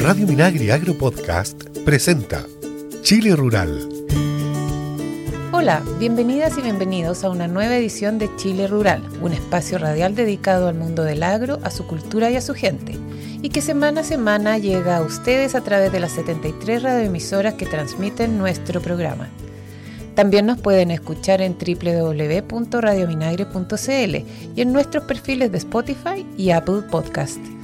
Radio Minagri Agro Podcast presenta Chile Rural. Hola, bienvenidas y bienvenidos a una nueva edición de Chile Rural, un espacio radial dedicado al mundo del agro, a su cultura y a su gente, y que semana a semana llega a ustedes a través de las 73 radioemisoras que transmiten nuestro programa. También nos pueden escuchar en www.radiominagre.cl y en nuestros perfiles de Spotify y Apple Podcast.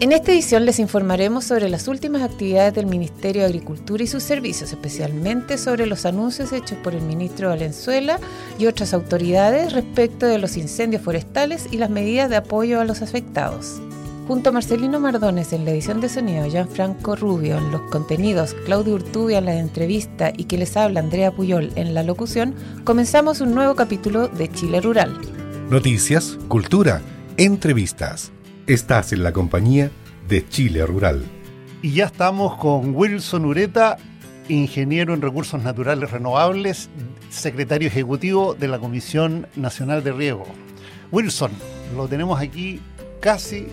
En esta edición les informaremos sobre las últimas actividades del Ministerio de Agricultura y sus servicios, especialmente sobre los anuncios hechos por el ministro Valenzuela y otras autoridades respecto de los incendios forestales y las medidas de apoyo a los afectados. Junto a Marcelino Mardones en la edición de sonido, Gianfranco Rubio en los contenidos, Claudio Urtubia en la entrevista y que les habla Andrea Puyol en la locución, comenzamos un nuevo capítulo de Chile Rural. Noticias, cultura, entrevistas. Estás en la compañía de Chile Rural. Y ya estamos con Wilson Ureta, ingeniero en recursos naturales renovables, secretario ejecutivo de la Comisión Nacional de Riego. Wilson, lo tenemos aquí casi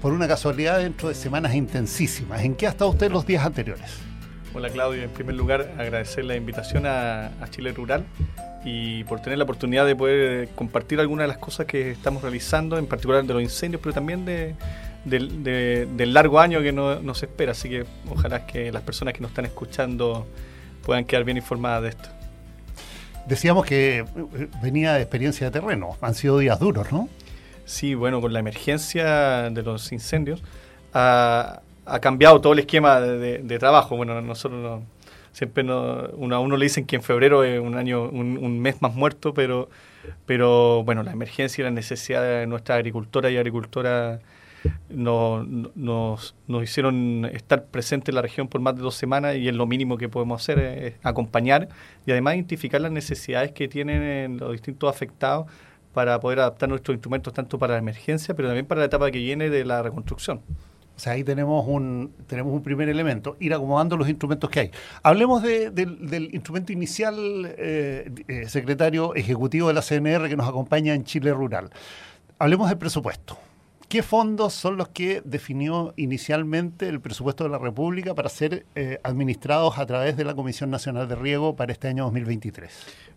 por una casualidad dentro de semanas intensísimas. ¿En qué ha estado usted los días anteriores? Hola Claudio, en primer lugar agradecer la invitación a, Chile Rural y por tener la oportunidad de poder compartir algunas de las cosas que estamos realizando, en particular de los incendios, pero también de, del largo año que nos espera. Así que ojalá que las personas que nos están escuchando puedan quedar bien informadas de esto. Decíamos que eh, venía de experiencia de terreno, han sido días duros, ¿no? Sí, bueno, con la emergencia de los incendios ha, cambiado todo el esquema de, trabajo. Bueno, nosotros siempre no, uno, a uno le dicen que en febrero es un año, un, mes más muerto, pero, pero bueno, la emergencia y la necesidad de nuestra agricultora y agricultora nos, nos, hicieron estar presentes en la región por más de dos semanas y es lo mínimo que podemos hacer, es acompañar y además identificar las necesidades que tienen los distintos afectados para poder adaptar nuestros instrumentos tanto para la emergencia, pero también para la etapa que viene de la reconstrucción. O sea, ahí tenemos un, tenemos un primer elemento, ir acomodando los instrumentos que hay. Hablemos del instrumento inicial, eh, eh, secretario ejecutivo de la CNR que nos acompaña en Chile Rural. Hablemos del presupuesto. ¿Qué fondos son los que definió inicialmente el presupuesto de la República para ser eh, administrados a través de la Comisión Nacional de Riego para este año 2023?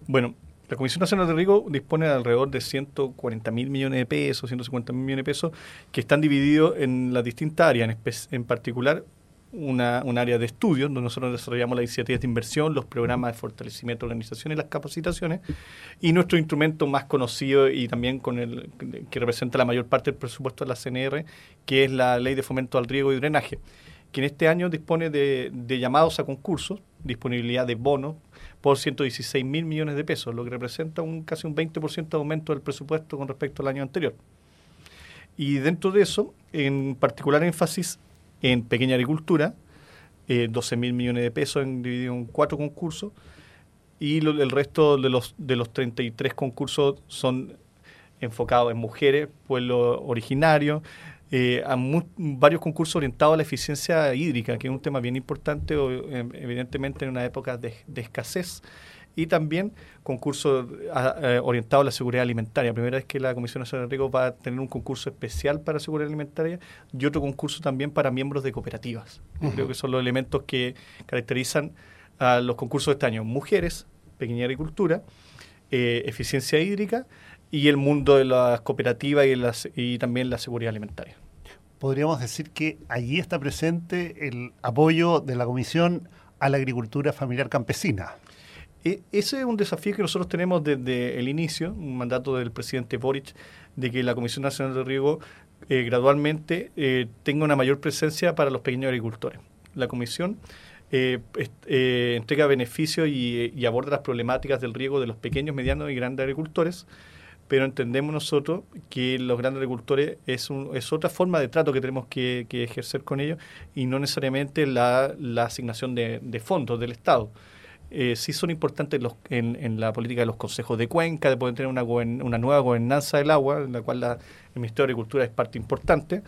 Bueno, la Comisión Nacional de Riego dispone de alrededor de 140 mil millones de pesos, 150 mil millones de pesos, que están divididos en las distintas áreas, en, particular una, un área de estudio, donde nosotros desarrollamos las iniciativas de inversión, los programas de fortalecimiento de organización y las capacitaciones, y nuestro instrumento más conocido y también con el que representa la mayor parte del presupuesto de la CNR, que es la Ley de Fomento al Riego y Drenaje, que en este año dispone de, de llamados a concursos, disponibilidad de bonos por 116 mil millones de pesos, lo que representa un casi un 20% de aumento del presupuesto con respecto al año anterior. Y dentro de eso, en particular énfasis en pequeña agricultura, 12 eh, mil millones de pesos en, dividido en cuatro concursos, y el resto de los, de los 33 concursos son enfocados en mujeres, pueblo originario, eh, a varios concursos orientados a la eficiencia hídrica, que es un tema bien importante, em, evidentemente en una época de, escasez, y también concursos orientados a la seguridad alimentaria. Primera vez que la Comisión Nacional de Riego va a tener un concurso especial para seguridad alimentaria y otro concurso también para miembros de cooperativas. Creo que son los elementos que caracterizan a los concursos de este año. Mujeres, pequeña agricultura, eh, eficiencia hídrica y el mundo de las cooperativas y, las, y también la seguridad alimentaria. Podríamos decir que allí está presente el apoyo de la Comisión a la agricultura familiar campesina. E, ese es un desafío que nosotros tenemos desde el inicio, un mandato del presidente Boric, de que la Comisión Nacional de Riego eh, gradualmente eh, tenga una mayor presencia para los pequeños agricultores. La Comisión eh, entrega beneficios y, y, aborda las problemáticas del riego de los pequeños, medianos y grandes agricultores pero entendemos nosotros que los grandes agricultores es, es otra forma de trato que tenemos que, ejercer con ellos y no necesariamente la, asignación de, fondos del Estado. Eh, sí son importantes los, en, la política de los consejos de cuenca, de poder tener una, una nueva gobernanza del agua, en la cual la, el Ministerio de Agricultura es parte importante.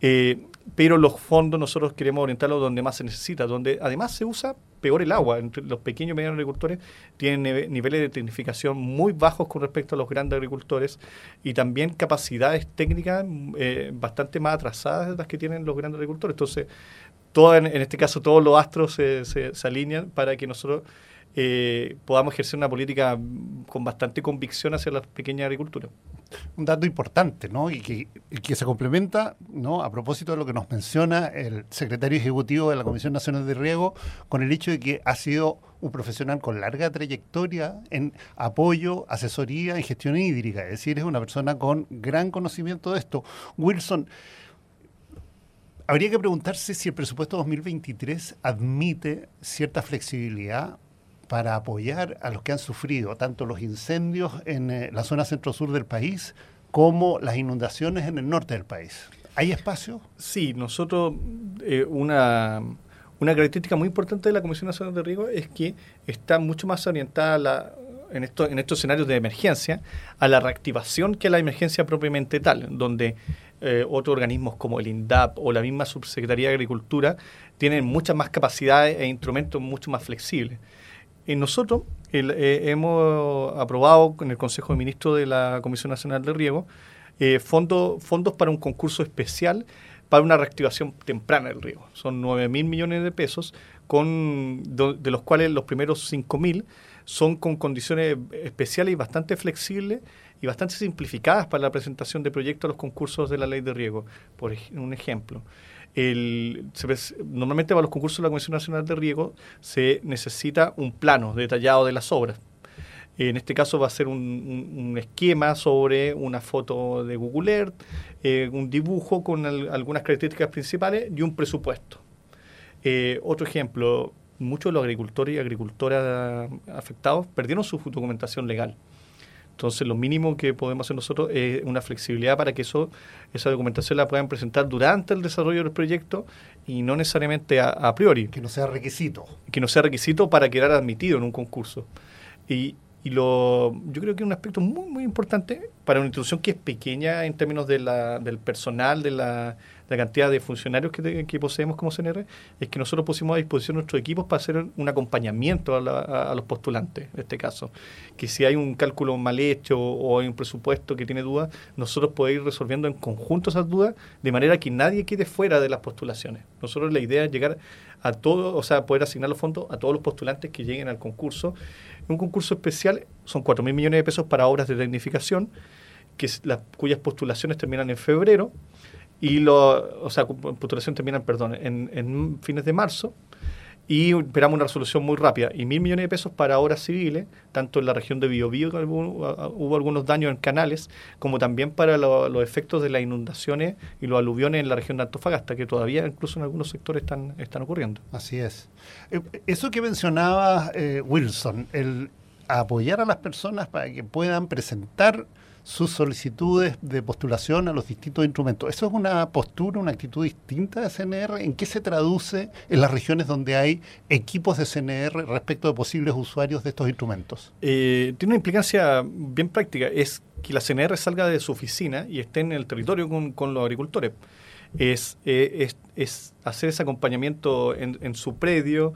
Eh, pero los fondos nosotros queremos orientarlos donde más se necesita, donde además se usa peor el agua. Entre los pequeños y medianos agricultores tienen niveles de tecnificación muy bajos con respecto a los grandes agricultores y también capacidades técnicas eh, bastante más atrasadas de las que tienen los grandes agricultores. Entonces, todo, en, este caso, todos los astros se, se alinean para que nosotros eh, podamos ejercer una política con bastante convicción hacia la pequeña agricultura. Un dato importante, ¿no? Y que, que, se complementa, ¿no? A propósito de lo que nos menciona el secretario ejecutivo de la Comisión Nacional de Riego, con el hecho de que ha sido un profesional con larga trayectoria en apoyo, asesoría en gestión hídrica, es decir, es una persona con gran conocimiento de esto. Wilson, habría que preguntarse si el presupuesto 2023 admite cierta flexibilidad para apoyar a los que han sufrido tanto los incendios en eh, la zona centro-sur del país como las inundaciones en el norte del país. ¿Hay espacio? Sí, nosotros, eh, una, una característica muy importante de la Comisión Nacional de Riego es que está mucho más orientada en, esto, en estos escenarios de emergencia a la reactivación que a la emergencia propiamente tal, donde eh, otros organismos como el INDAP o la misma Subsecretaría de Agricultura tienen muchas más capacidades e instrumentos mucho más flexibles. Y nosotros eh, hemos aprobado en el Consejo de Ministros de la Comisión Nacional de Riego eh, fondos para un concurso especial para una reactivación temprana del riego. Son 9 mil millones de pesos, con, de, los cuales los primeros 5 mil son con condiciones especiales y bastante flexibles y bastante simplificadas para la presentación de proyectos a los concursos de la ley de riego, por un ejemplo normalmente para los concursos de la Comisión Nacional de Riego se necesita un plano detallado de las obras. En este caso va a ser un, esquema sobre una foto de Google Earth, eh, un dibujo con algunas características principales y un presupuesto. Eh, otro ejemplo, muchos de los agricultores y agricultoras afectados perdieron su documentación legal. Entonces, lo mínimo que podemos hacer nosotros es una flexibilidad para que eso, esa documentación la puedan presentar durante el desarrollo del proyecto y no necesariamente a, priori. Que no sea requisito. Que no sea requisito para quedar admitido en un concurso. Y, y lo, yo creo que un aspecto muy, muy importante para una institución que es pequeña en términos de la, del personal, de la, la cantidad de funcionarios que, poseemos como CNR, es que nosotros pusimos a disposición nuestros equipos para hacer un acompañamiento a, los postulantes, en este caso. Que si hay un cálculo mal hecho o hay un presupuesto que tiene dudas, nosotros podemos ir resolviendo en conjunto esas dudas de manera que nadie quede fuera de las postulaciones. Nosotros la idea es llegar a todos, o sea, poder asignar los fondos a todos los postulantes que lleguen al concurso. Un concurso especial son 4 mil millones de pesos para obras de tecnificación, que cuyas postulaciones terminan en febrero y lo, o sea, postulación termina, perdón, en, en, fines de marzo y esperamos una resolución muy rápida y mil millones de pesos para obras civiles, tanto en la región de Biobío, que hubo, algunos daños en canales, como también para los efectos de las inundaciones y los aluviones en la región de Antofagasta, que todavía incluso en algunos sectores están, están ocurriendo. Así es. Eh, eso que mencionaba eh, Wilson, el apoyar a las personas para que puedan presentar sus solicitudes de postulación a los distintos instrumentos. ¿Eso es una postura, una actitud distinta de CNR? ¿En qué se traduce en las regiones donde hay equipos de CNR respecto de posibles usuarios de estos instrumentos? Eh, tiene una implicancia bien práctica. Es que la CNR salga de su oficina y esté en el territorio con, los agricultores. Es, eh, es, hacer ese acompañamiento en, en su predio,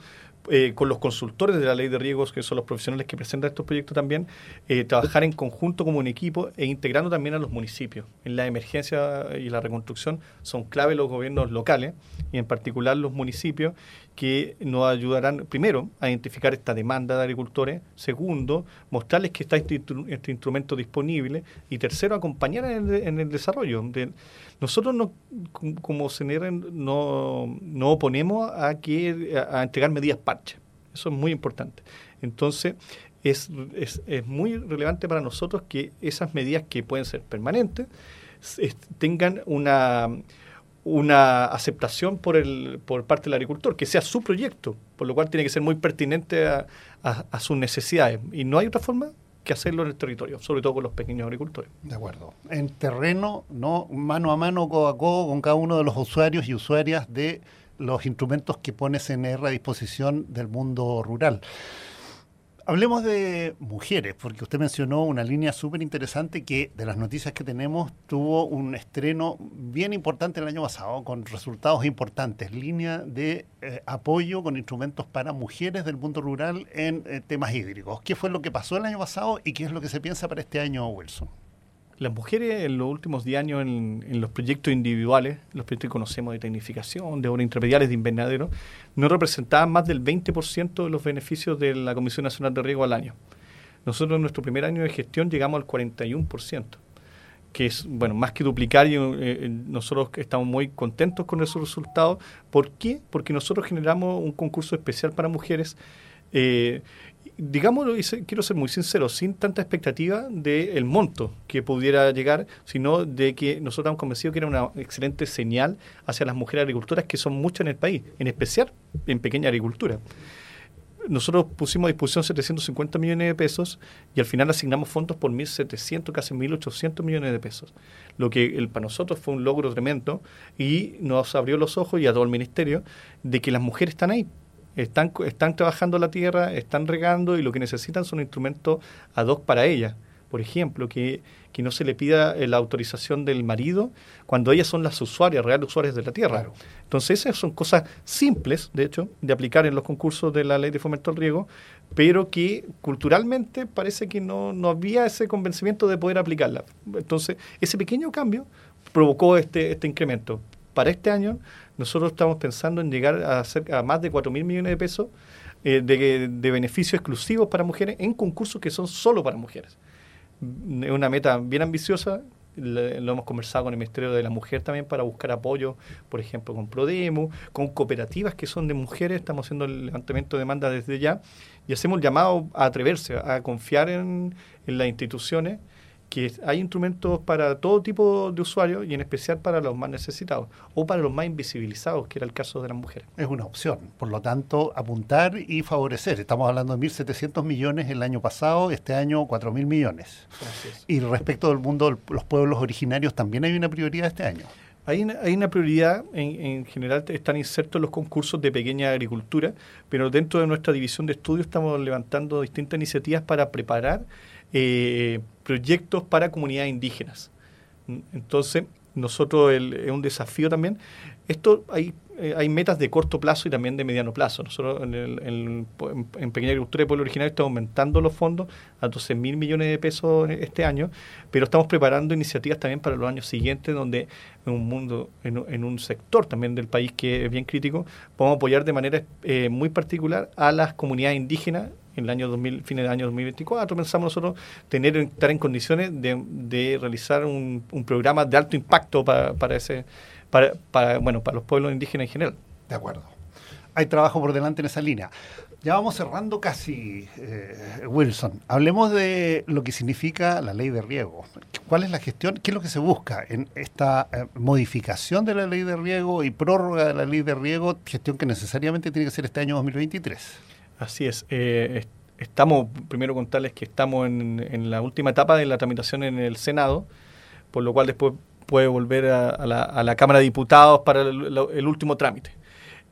eh, con los consultores de la ley de riesgos, que son los profesionales que presentan estos proyectos también, eh, trabajar en conjunto como un equipo e integrando también a los municipios. En la emergencia y la reconstrucción son clave los gobiernos locales y en particular los municipios que nos ayudarán, primero, a identificar esta demanda de agricultores, segundo, mostrarles que está este, este instrumento disponible y tercero, acompañar en el, desarrollo. nosotros no, como CNR no, no oponemos a, que, a entregar medidas parche. Eso es muy importante. Entonces, es, es, es, muy relevante para nosotros que esas medidas que pueden ser permanentes tengan una una aceptación por, el, por parte del agricultor, que sea su proyecto, por lo cual tiene que ser muy pertinente a, sus necesidades. Y no hay otra forma que hacerlo en el territorio, sobre todo con los pequeños agricultores. De acuerdo. En terreno, no mano a mano, codo a codo, con cada uno de los usuarios y usuarias de los instrumentos que pone CNR a disposición del mundo rural. Hablemos de mujeres, porque usted mencionó una línea súper interesante que de las noticias que tenemos tuvo un estreno bien importante el año pasado, con resultados importantes. Línea de eh, apoyo con instrumentos para mujeres del mundo rural en eh, temas hídricos. ¿Qué fue lo que pasó el año pasado y qué es lo que se piensa para este año, Wilson? Las mujeres en los últimos 10 años en, los proyectos individuales, los proyectos que conocemos de tecnificación, de obras intermediales de invernadero, no representaban más del 20% de los beneficios de la Comisión Nacional de Riego al año. Nosotros en nuestro primer año de gestión llegamos al 41%, que es bueno más que duplicar y eh, nosotros estamos muy contentos con esos resultados. ¿Por qué? Porque nosotros generamos un concurso especial para mujeres eh, digámoslo, y quiero ser muy sincero, sin tanta expectativa del monto que pudiera llegar, sino de que nosotros estamos convencidos que era una excelente señal hacia las mujeres agricultoras, que son muchas en el país, en especial en pequeña agricultura. Nosotros pusimos a disposición 750 millones de pesos y al final asignamos fondos por 1.700, casi 1.800 millones de pesos. Lo que el, para nosotros fue un logro tremendo y nos abrió los ojos y a todo el ministerio de que las mujeres están ahí están, están trabajando la tierra, están regando y lo que necesitan son instrumentos ad hoc para ellas. Por ejemplo, que, no se le pida la autorización del marido cuando ellas son las usuarias, reales usuarias de la tierra. Entonces, esas son cosas simples, de hecho, de aplicar en los concursos de la ley de fomento al riego, pero que culturalmente parece que no, no había ese convencimiento de poder aplicarla. Entonces, ese pequeño cambio provocó este, este incremento. Para este año nosotros estamos pensando en llegar a, cerca, a más de 4 mil millones de pesos eh, de, beneficios exclusivos para mujeres en concursos que son solo para mujeres. Es una meta bien ambiciosa, lo hemos conversado con el Ministerio de la Mujer también para buscar apoyo, por ejemplo, con Prodemo, con cooperativas que son de mujeres, estamos haciendo el levantamiento de demanda desde ya y hacemos el llamado a atreverse, a confiar en las instituciones que hay instrumentos para todo tipo de usuarios y en especial para los más necesitados o para los más invisibilizados, que era el caso de las mujeres. Es una opción, por lo tanto, apuntar y favorecer. Estamos hablando de 1.700 millones el año pasado, este año 4.000 millones. Y respecto del mundo, los pueblos originarios, también hay una prioridad este año. Hay una, hay una prioridad, en, en, general están insertos los concursos de pequeña agricultura, pero dentro de nuestra división de estudios estamos levantando distintas iniciativas para preparar eh, proyectos para comunidades indígenas. Entonces, nosotros es un desafío también. Esto hay, eh, hay metas de corto plazo y también de mediano plazo. Nosotros en, el, en, Pequeña Agricultura de Pueblo Originario estamos aumentando los fondos a 12 mil millones de pesos este año, pero estamos preparando iniciativas también para los años siguientes, donde en un mundo, en, un sector también del país que es bien crítico, podemos apoyar de manera eh, muy particular a las comunidades indígenas en el año 2000, fines del año 2024, pensamos nosotros tener estar en condiciones de, realizar un, programa de alto impacto para, para ese para, para, bueno, para los pueblos indígenas en general. De acuerdo. Hay trabajo por delante en esa línea. Ya vamos cerrando casi, eh, Wilson. Hablemos de lo que significa la ley de riego. ¿Cuál es la gestión? ¿Qué es lo que se busca en esta eh, modificación de la ley de riego y prórroga de la ley de riego, gestión que necesariamente tiene que ser este año 2023? Así es. Eh, estamos, primero contarles que estamos en, la última etapa de la tramitación en el Senado, por lo cual después puede volver a, la, Cámara de Diputados para el, último trámite.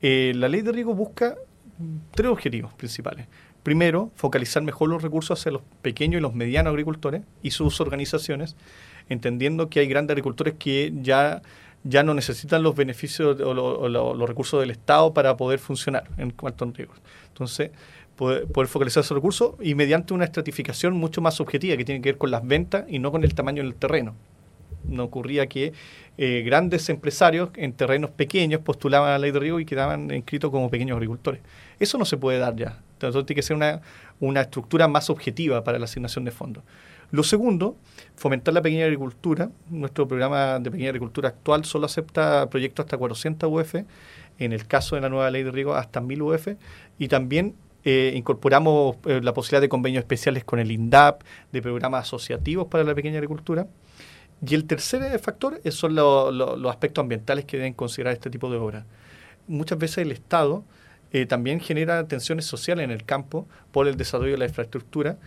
Eh, la ley de riego busca tres objetivos principales. Primero, focalizar mejor los recursos hacia los pequeños y los medianos agricultores y sus organizaciones, entendiendo que hay grandes agricultores que ya ya no necesitan los beneficios o, los recursos del Estado para poder funcionar en cuanto a riesgos. Entonces, poder, focalizar esos recursos y mediante una estratificación mucho más objetiva que tiene que ver con las ventas y no con el tamaño del terreno. No ocurría que eh, grandes empresarios en terrenos pequeños postulaban a la ley de riego y quedaban inscritos como pequeños agricultores. Eso no se puede dar ya. Entonces tiene que ser una, una estructura más objetiva para la asignación de fondos. Lo segundo, fomentar la pequeña agricultura. Nuestro programa de pequeña agricultura actual solo acepta proyectos hasta 400 UF, en el caso de la nueva ley de riego hasta 1000 UF, y también eh, incorporamos eh, la posibilidad de convenios especiales con el INDAP, de programas asociativos para la pequeña agricultura. Y el tercer factor son los aspectos ambientales que deben considerar este tipo de obras. Muchas veces el Estado eh, también genera tensiones sociales en el campo por el desarrollo de la infraestructura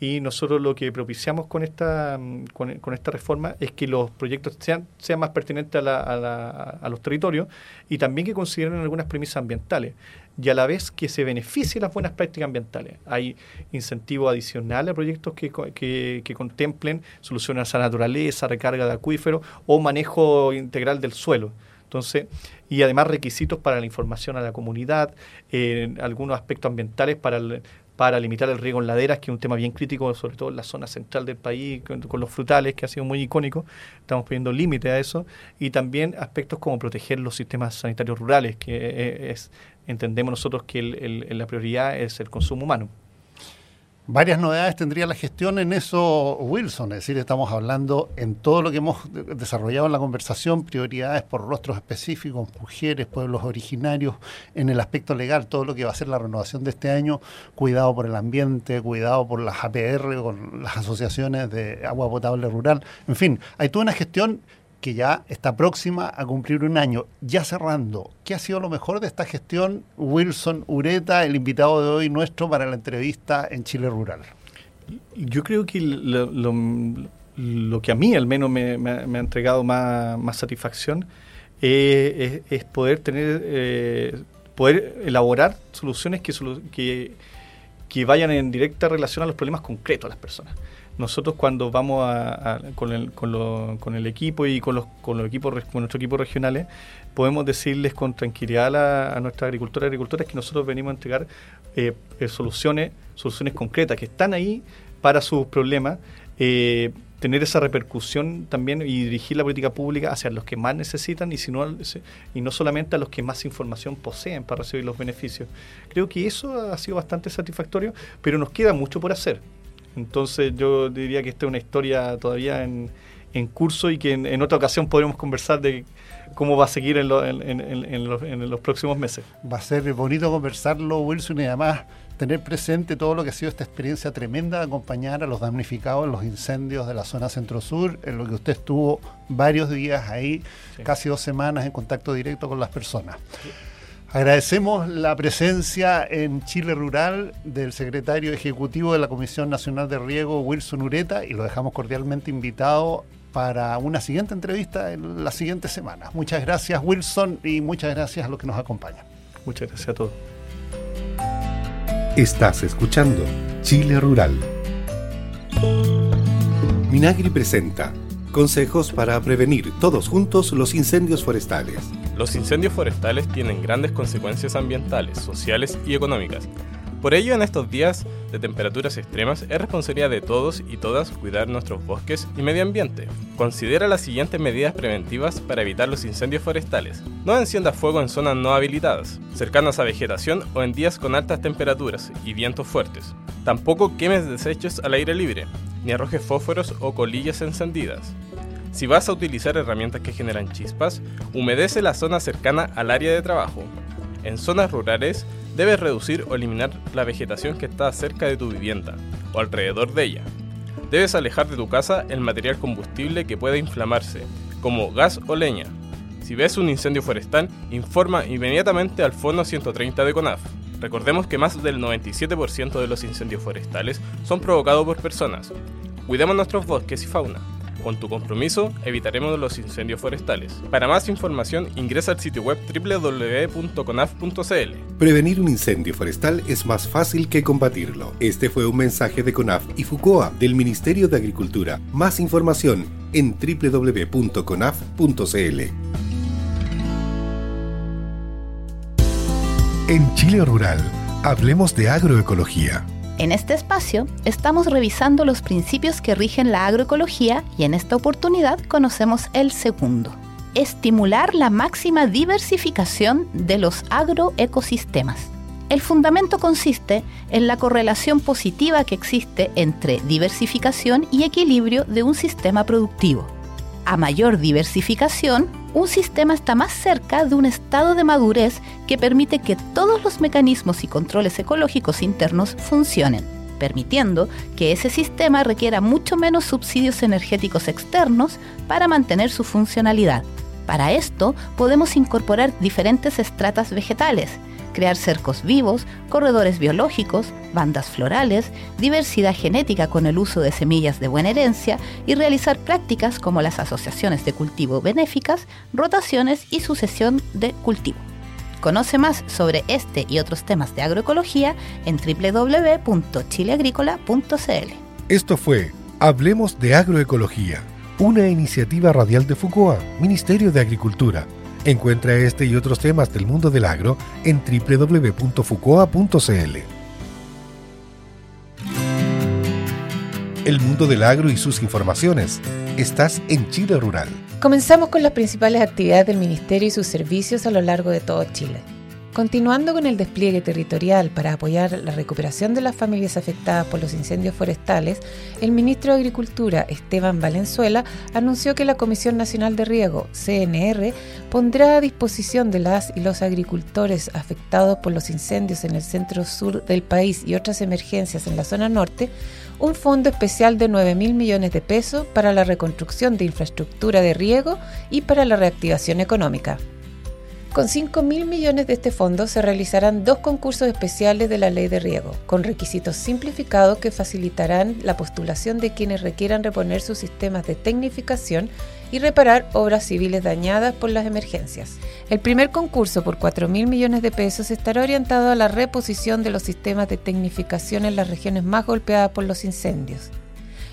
y nosotros lo que propiciamos con esta, con, esta reforma es que los proyectos sean, sean más pertinentes a, la, a, los territorios y también que consideren algunas premisas ambientales y a la vez que se beneficien las buenas prácticas ambientales. Hay incentivos adicionales a proyectos que, que, que contemplen soluciones a la naturaleza, recarga de acuíferos o manejo integral del suelo. Entonces, y además requisitos para la información a la comunidad, eh, algunos aspectos ambientales para, para limitar el riego en laderas, que es un tema bien crítico, sobre todo en la zona central del país, con, los frutales, que ha sido muy icónico. Estamos poniendo límite a eso. Y también aspectos como proteger los sistemas sanitarios rurales, que eh, es, entendemos nosotros que la prioridad es el consumo humano. Varias novedades tendría la gestión en eso, Wilson. Es decir, estamos hablando en todo lo que hemos desarrollado en la conversación, prioridades por rostros específicos, mujeres, pueblos originarios, en el aspecto legal, todo lo que va a ser la renovación de este año, cuidado por el ambiente, cuidado por las APR, con las asociaciones de agua potable rural. En fin, hay toda una gestión que ya está próxima a cumplir un año. Ya cerrando, ¿qué ha sido lo mejor de esta gestión? Wilson Ureta, el invitado de hoy nuestro para la entrevista en Chile Rural. Yo creo que lo, que a mí al menos me, ha entregado más, satisfacción eh, es, poder tener, eh, poder elaborar soluciones que, que vayan en directa relación a los problemas concretos de las personas nosotros cuando vamos a, con, el, con, el, equipo y con los, con los equipos con nuestros equipos regionales podemos decirles con tranquilidad a, a nuestras agricultoras y agricultores que nosotros venimos a entregar eh, eh, soluciones soluciones concretas que están ahí para sus problemas eh, tener esa repercusión también y dirigir la política pública hacia los que más necesitan y, si no, y no solamente a los que más información poseen para recibir los beneficios. Creo que eso ha sido bastante satisfactorio, pero nos queda mucho por hacer. Entonces yo diría que esta es una historia todavía en, curso y que en, otra ocasión podremos conversar de cómo va a seguir en, los, próximos meses. Va a ser bonito conversarlo, Wilson, y además tener presente todo lo que ha sido esta experiencia tremenda de acompañar a los damnificados en los incendios de la zona centro-sur, en lo que usted estuvo varios días ahí, casi dos semanas en contacto directo con las personas. Agradecemos la presencia en Chile Rural del secretario ejecutivo de la Comisión Nacional de Riego, Wilson Ureta, y lo dejamos cordialmente invitado para una siguiente entrevista en la siguiente semana. Muchas gracias, Wilson, y muchas gracias a los que nos acompañan. Muchas gracias a todos. Estás escuchando Chile Rural. Minagri presenta consejos para prevenir todos juntos los incendios forestales. Los incendios forestales tienen grandes consecuencias ambientales, sociales y económicas. Por ello, en estos días de temperaturas extremas, es responsabilidad de todos y todas cuidar nuestros bosques y medio ambiente. Considera las siguientes medidas preventivas para evitar los incendios forestales. No encienda fuego en zonas no habilitadas, cercanas a vegetación o en días con altas temperaturas y vientos fuertes. Tampoco quemes desechos al aire libre, ni arrojes fósforos o colillas encendidas. Si vas a utilizar herramientas que generan chispas, humedece la zona cercana al área de trabajo. En zonas rurales, debes reducir o eliminar la vegetación que está cerca de tu vivienda o alrededor de ella. Debes alejar de tu casa el material combustible que pueda inflamarse, como gas o leña. Si ves un incendio forestal, informa inmediatamente al Fondo 130 de CONAF. Recordemos que más del 97% de los incendios forestales son provocados por personas. Cuidemos nuestros bosques y fauna. Con tu compromiso, evitaremos los incendios forestales. Para más información, ingresa al sitio web www.conaf.cl. Prevenir un incendio forestal es más fácil que combatirlo. Este fue un mensaje de CONAF y FUCOA del Ministerio de Agricultura. Más información en www.conaf.cl. En Chile Rural, hablemos de agroecología. En este espacio estamos revisando los principios que rigen la agroecología y en esta oportunidad conocemos el segundo, estimular la máxima diversificación de los agroecosistemas. El fundamento consiste en la correlación positiva que existe entre diversificación y equilibrio de un sistema productivo. A mayor diversificación, un sistema está más cerca de un estado de madurez que permite que todos los mecanismos y controles ecológicos internos funcionen, permitiendo que ese sistema requiera mucho menos subsidios energéticos externos para mantener su funcionalidad. Para esto podemos incorporar diferentes estratas vegetales, crear cercos vivos, corredores biológicos, bandas florales, diversidad genética con el uso de semillas de buena herencia y realizar prácticas como las asociaciones de cultivo benéficas, rotaciones y sucesión de cultivo. Conoce más sobre este y otros temas de agroecología en www.chileagrícola.cl. Esto fue Hablemos de Agroecología, una iniciativa radial de FUCOA, Ministerio de Agricultura. Encuentra este y otros temas del mundo del agro en www.fucoa.cl. El mundo del agro y sus informaciones. Estás en Chile Rural. Comenzamos con las principales actividades del Ministerio y sus servicios a lo largo de todo Chile. Continuando con el despliegue territorial para apoyar la recuperación de las familias afectadas por los incendios forestales, el ministro de Agricultura, Esteban Valenzuela, anunció que la Comisión Nacional de Riego, CNR, pondrá a disposición de las y los agricultores afectados por los incendios en el centro sur del país y otras emergencias en la zona norte un fondo especial de 9 mil millones de pesos para la reconstrucción de infraestructura de riego y para la reactivación económica. Con 5 mil millones de este fondo se realizarán dos concursos especiales de la ley de riego, con requisitos simplificados que facilitarán la postulación de quienes requieran reponer sus sistemas de tecnificación y reparar obras civiles dañadas por las emergencias. El primer concurso por 4 mil millones de pesos estará orientado a la reposición de los sistemas de tecnificación en las regiones más golpeadas por los incendios.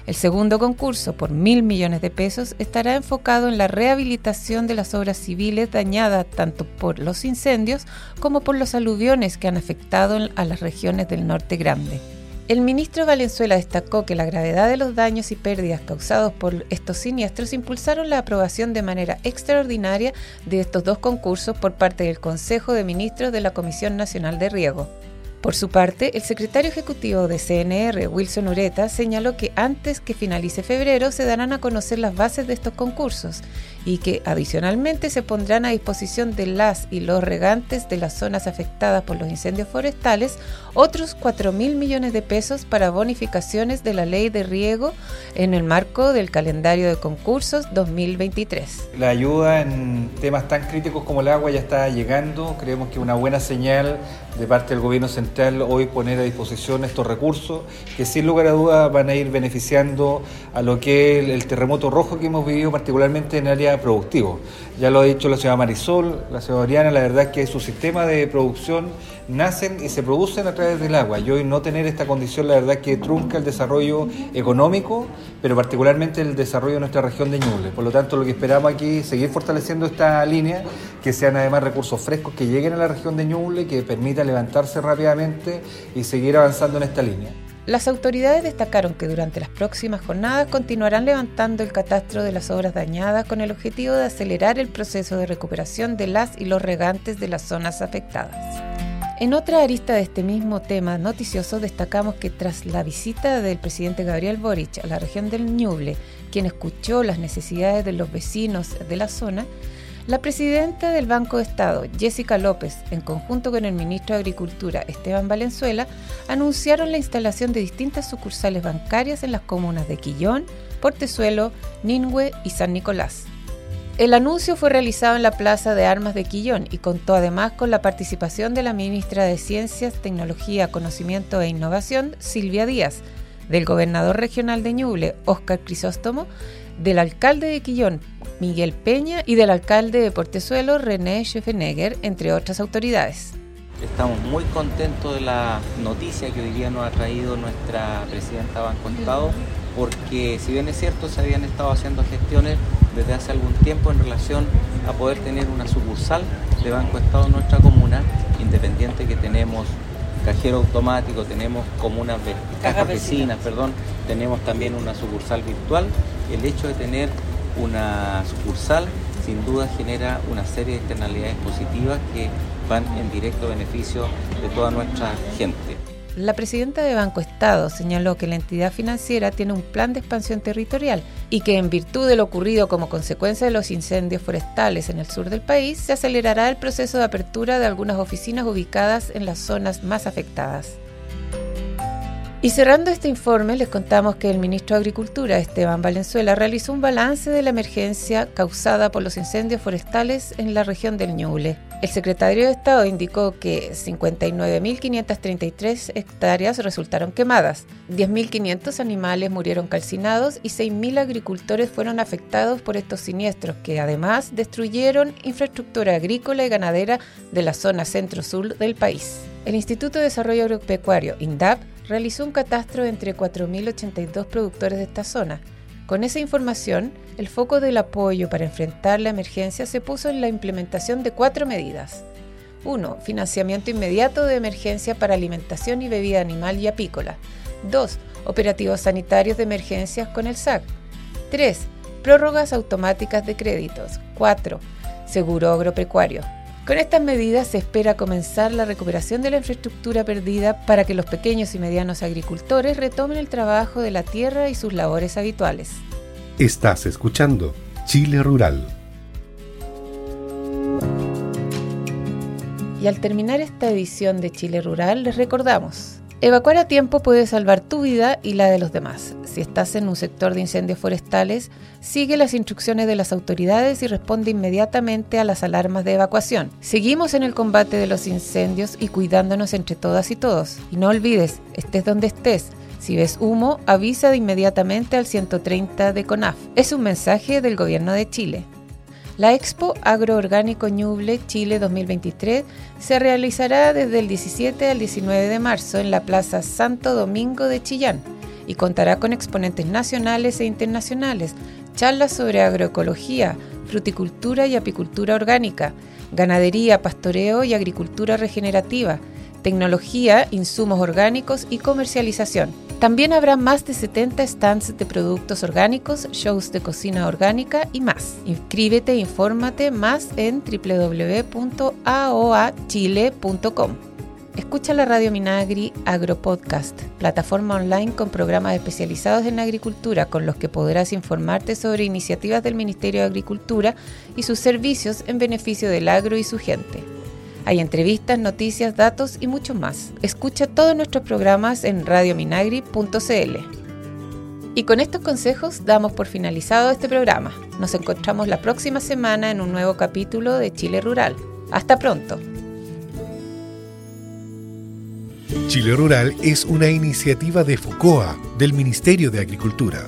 El segundo concurso, por mil millones de pesos, estará enfocado en la rehabilitación de las obras civiles dañadas tanto por los incendios como por los aluviones que han afectado a las regiones del norte grande. El ministro Valenzuela destacó que la gravedad de los daños y pérdidas causados por estos siniestros impulsaron la aprobación de manera extraordinaria de estos dos concursos por parte del Consejo de Ministros de la Comisión Nacional de Riego. Por su parte, el secretario ejecutivo de CNR, Wilson Ureta, señaló que antes que finalice febrero se darán a conocer las bases de estos concursos y que adicionalmente se pondrán a disposición de las y los regantes de las zonas afectadas por los incendios forestales otros 4 mil millones de pesos para bonificaciones de la ley de riego en el marco del calendario de concursos 2023. La ayuda en temas tan críticos como el agua ya está llegando, creemos que una buena señal de parte del gobierno central hoy poner a disposición estos recursos que sin lugar a dudas van a ir beneficiando a lo que es el, terremoto rojo que hemos vivido particularmente en el productivo. Ya lo ha dicho la señora Marisol, la señora Oriana, la verdad es que su sistema de producción nacen y se producen a través del agua. Y hoy no tener esta condición, la verdad que trunca el desarrollo económico, pero particularmente el desarrollo de nuestra región de Ñuble. Por lo tanto, lo que esperamos aquí es seguir fortaleciendo esta línea, que sean además recursos frescos que lleguen a la región de Ñuble, que permita levantarse rápidamente y seguir avanzando en esta línea. Las autoridades destacaron que durante las próximas jornadas continuarán levantando el catastro de las obras dañadas con el objetivo de acelerar el proceso de recuperación de las y los regantes de las zonas afectadas. En otra arista de este mismo tema noticioso destacamos que tras la visita del presidente Gabriel Boric a la región del Ñuble, quien escuchó las necesidades de los vecinos de la zona, la presidenta del Banco de Estado, Jessica López, en conjunto con el ministro de Agricultura, Esteban Valenzuela, anunciaron la instalación de distintas sucursales bancarias en las comunas de Quillón, Portezuelo, Ningüe y San Nicolás. El anuncio fue realizado en la Plaza de Armas de Quillón y contó además con la participación de la ministra de Ciencias, Tecnología, Conocimiento e Innovación, Silvia Díaz, del gobernador regional de Ñuble, Óscar Crisóstomo, del alcalde de Quillón, Miguel Peña, y del alcalde de Portezuelo, René Scheffenegger, entre otras autoridades. Estamos muy contentos de la noticia que hoy día nos ha traído nuestra presidenta Banco Estado, porque si bien es cierto, se habían estado haciendo gestiones desde hace algún tiempo en relación a poder tener una sucursal de Banco Estado en nuestra comuna, independiente que tenemos cajero automático, tenemos comunas, cajas vecinas, perdón, tenemos también una sucursal virtual. El hecho de tener una sucursal sin duda genera una serie de externalidades positivas que van en directo beneficio de toda nuestra gente. La presidenta de Banco Estado señaló que la entidad financiera tiene un plan de expansión territorial y que en virtud de lo ocurrido como consecuencia de los incendios forestales en el sur del país, se acelerará el proceso de apertura de algunas oficinas ubicadas en las zonas más afectadas. Y cerrando este informe, les contamos que el ministro de Agricultura, Esteban Valenzuela, realizó un balance de la emergencia causada por los incendios forestales en la región del Ñuble. El secretario de Estado indicó que 59.533 hectáreas resultaron quemadas, 10.500 animales murieron calcinados y 6.000 agricultores fueron afectados por estos siniestros, que además destruyeron infraestructura agrícola y ganadera de la zona centro-sur del país. El Instituto de Desarrollo Agropecuario, INDAP, realizó un catastro entre 4.082 productores de esta zona. Con esa información, el foco del apoyo para enfrentar la emergencia se puso en la implementación de cuatro medidas. 1. Financiamiento inmediato de emergencia para alimentación y bebida animal y apícola. 2. Operativos sanitarios de emergencias con el SAC. 3. Prórrogas automáticas de créditos. 4. Seguro agropecuario. Con estas medidas se espera comenzar la recuperación de la infraestructura perdida para que los pequeños y medianos agricultores retomen el trabajo de la tierra y sus labores habituales. Estás escuchando Chile Rural. Y al terminar esta edición de Chile Rural les recordamos Evacuar a tiempo puede salvar tu vida y la de los demás. Si estás en un sector de incendios forestales, sigue las instrucciones de las autoridades y responde inmediatamente a las alarmas de evacuación. Seguimos en el combate de los incendios y cuidándonos entre todas y todos. Y no olvides, estés donde estés, si ves humo, avisa de inmediatamente al 130 de CONAF. Es un mensaje del Gobierno de Chile. La Expo Agroorgánico Ñuble Chile 2023 se realizará desde el 17 al 19 de marzo en la Plaza Santo Domingo de Chillán y contará con exponentes nacionales e internacionales, charlas sobre agroecología, fruticultura y apicultura orgánica, ganadería, pastoreo y agricultura regenerativa, tecnología, insumos orgánicos y comercialización. También habrá más de 70 stands de productos orgánicos, shows de cocina orgánica y más. Inscríbete e infórmate más en www.aoachile.com. Escucha la Radio Minagri Agropodcast, plataforma online con programas especializados en agricultura con los que podrás informarte sobre iniciativas del Ministerio de Agricultura y sus servicios en beneficio del agro y su gente. Hay entrevistas, noticias, datos y mucho más. Escucha todos nuestros programas en radiominagri.cl. Y con estos consejos damos por finalizado este programa. Nos encontramos la próxima semana en un nuevo capítulo de Chile Rural. Hasta pronto. Chile Rural es una iniciativa de FUCOA, del Ministerio de Agricultura.